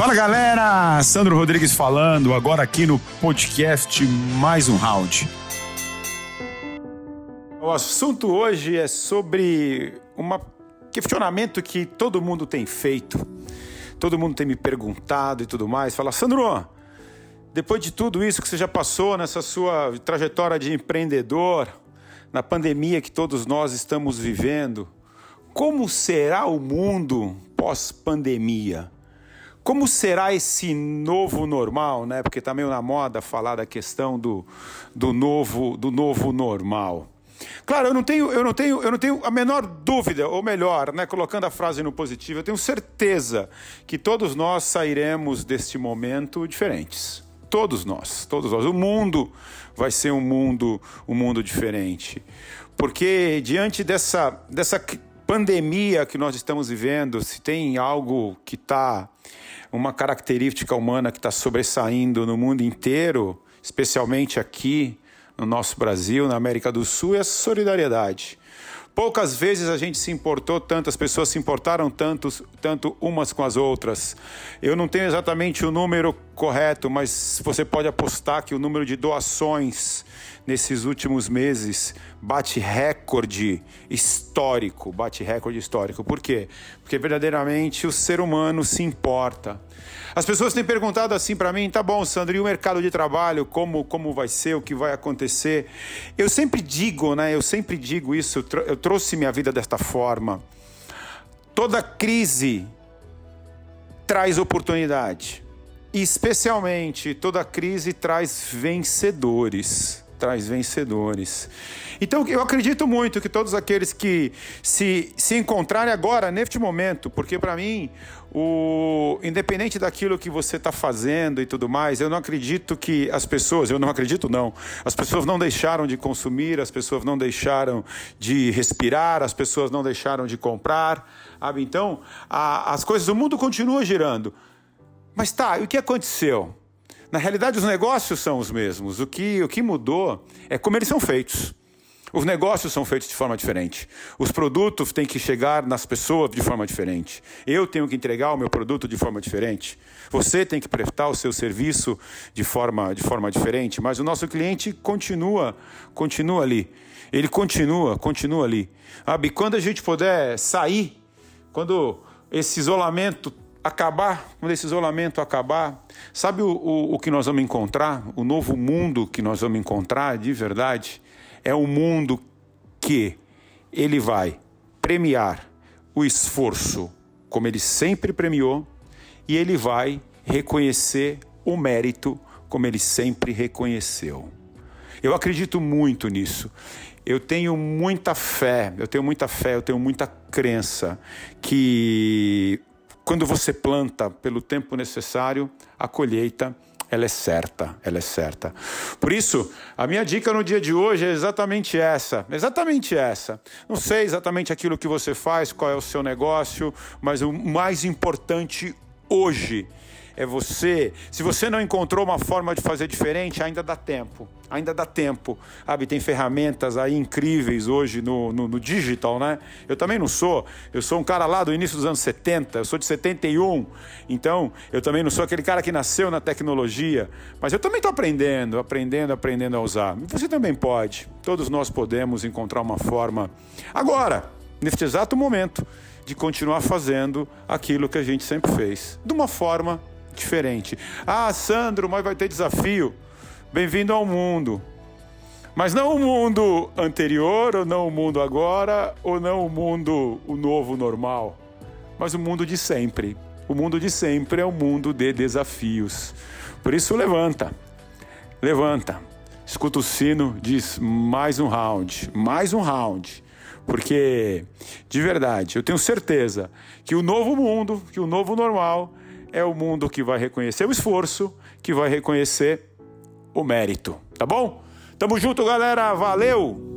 Fala galera, Sandro Rodrigues falando, agora aqui no podcast Mais um Round. O assunto hoje é sobre um questionamento que todo mundo tem feito, todo mundo tem me perguntado e tudo mais. Fala, Sandro, depois de tudo isso que você já passou nessa sua trajetória de empreendedor, na pandemia que todos nós estamos vivendo, como será o mundo pós-pandemia? Como será esse novo normal, né? Porque está meio na moda falar da questão do, do, novo, do novo normal. Claro, eu não tenho, eu não tenho, eu não tenho a menor dúvida, ou melhor, né, colocando a frase no positivo, eu tenho certeza que todos nós sairemos deste momento diferentes. Todos nós, todos nós. O mundo vai ser um mundo, um mundo diferente. Porque diante dessa, dessa pandemia que nós estamos vivendo, se tem algo que está, uma característica humana que está sobressaindo no mundo inteiro, especialmente aqui no nosso Brasil, na América do Sul, é a solidariedade. Poucas vezes a gente se importou tanto, as pessoas se importaram tanto, tanto umas com as outras. Eu não tenho exatamente o número correto, mas você pode apostar que o número de doações nesses últimos meses bate recorde histórico, bate recorde histórico. Por quê? Porque verdadeiramente o ser humano se importa. As pessoas têm perguntado assim para mim, tá bom, Sandro, e o mercado de trabalho, como, como vai ser, o que vai acontecer? Eu sempre digo, né, eu sempre digo isso, eu trouxe minha vida desta forma. Toda crise traz oportunidade. Especialmente toda crise traz vencedores traz vencedores. Então eu acredito muito que todos aqueles que se, se encontrarem agora, neste momento, porque para mim, o, independente daquilo que você está fazendo e tudo mais, eu não acredito que as pessoas, eu não acredito não, as pessoas não deixaram de consumir, as pessoas não deixaram de respirar, as pessoas não deixaram de comprar, sabe? Então, a, as coisas, o mundo continua girando. Mas tá, e o que aconteceu? Na realidade, os negócios são os mesmos. O que, o que mudou é como eles são feitos. Os negócios são feitos de forma diferente. Os produtos têm que chegar nas pessoas de forma diferente. Eu tenho que entregar o meu produto de forma diferente. Você tem que prestar o seu serviço de forma, de forma diferente. Mas o nosso cliente continua, continua ali. Ele continua, continua ali. Sabe? Quando a gente puder sair, quando esse isolamento acabar, quando esse isolamento acabar, sabe o, o, o, que nós vamos encontrar? O novo mundo que nós vamos encontrar de verdade é um mundo que ele vai premiar o esforço como ele sempre premiou e ele vai reconhecer o mérito como ele sempre reconheceu. Eu acredito muito nisso. Eu tenho muita fé, eu tenho muita fé, eu tenho muita crença que quando você planta pelo tempo necessário, a colheita ela é certa, ela é certa. Por isso, a minha dica no dia de hoje é exatamente essa, exatamente essa. Não sei exatamente aquilo que você faz, qual é o seu negócio, mas o mais importante hoje é você. Se você não encontrou uma forma de fazer diferente, ainda dá tempo. Ainda dá tempo. Sabe, tem ferramentas aí incríveis hoje no, no, no, digital, né? Eu também não sou. Eu sou um cara lá do início dos anos 70, eu sou de 71. Então, eu também não sou aquele cara que nasceu na tecnologia. Mas eu também estou aprendendo, aprendendo, aprendendo a usar. Você também pode. Todos nós podemos encontrar uma forma. Agora, neste exato momento, de continuar fazendo aquilo que a gente sempre fez. De uma forma diferente. Ah, Sandro, mas vai ter desafio. Bem-vindo ao mundo. Mas não o mundo anterior, ou não o mundo agora, ou não o mundo, o novo normal, mas o mundo de sempre. O mundo de sempre é o mundo de desafios. Por isso, levanta, levanta, escuta o sino, diz mais um round, mais um round. Porque, de verdade, eu tenho certeza que o novo mundo, que o novo normal, é o mundo que vai reconhecer o esforço, que vai reconhecer o mérito. Tá bom? Tamo junto, galera. Valeu!